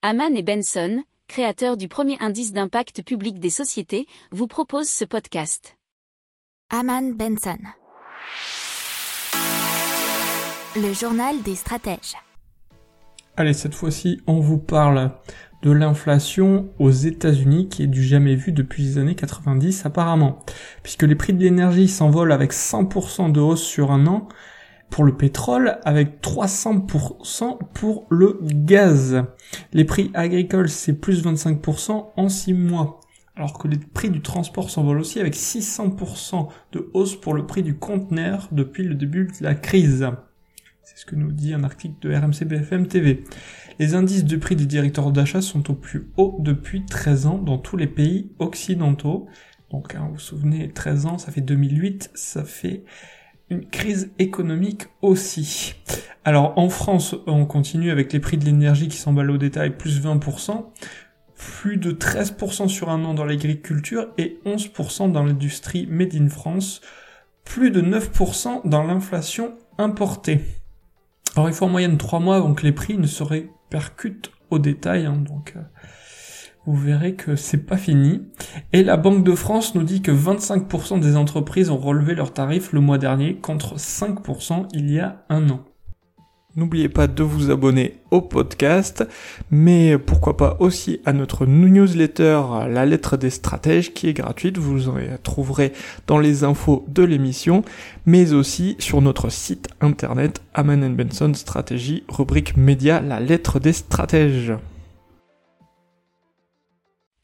Haman et Benson, créateurs du premier indice d'impact public des sociétés, vous proposent ce podcast. Haman Benson. Le journal des stratèges. Allez, cette fois-ci, on vous parle de l'inflation aux États-Unis qui est du jamais vu depuis les années 90 apparemment, puisque les prix de l'énergie s'envolent avec 100% de hausse sur un an pour le pétrole, avec 300% pour le gaz. Les prix agricoles, c'est plus 25% en 6 mois. Alors que les prix du transport s'envolent aussi avec 600% de hausse pour le prix du conteneur depuis le début de la crise. C'est ce que nous dit un article de RMC BFM TV. Les indices de prix des directeurs d'achat sont au plus haut depuis 13 ans dans tous les pays occidentaux. Donc, hein, vous vous souvenez, 13 ans, ça fait 2008, ça fait une crise économique aussi. Alors, en France, on continue avec les prix de l'énergie qui s'emballent au détail, plus 20%, plus de 13% sur un an dans l'agriculture et 11% dans l'industrie made in France, plus de 9% dans l'inflation importée. Alors il faut en moyenne 3 mois avant que les prix ne se répercutent au détail, hein, donc euh, vous verrez que c'est pas fini. Et la Banque de France nous dit que 25% des entreprises ont relevé leurs tarifs le mois dernier contre 5% il y a un an. N'oubliez pas de vous abonner au podcast, mais pourquoi pas aussi à notre newsletter La lettre des stratèges qui est gratuite, vous en trouverez dans les infos de l'émission, mais aussi sur notre site internet Aman Benson Stratégie, rubrique média La lettre des stratèges.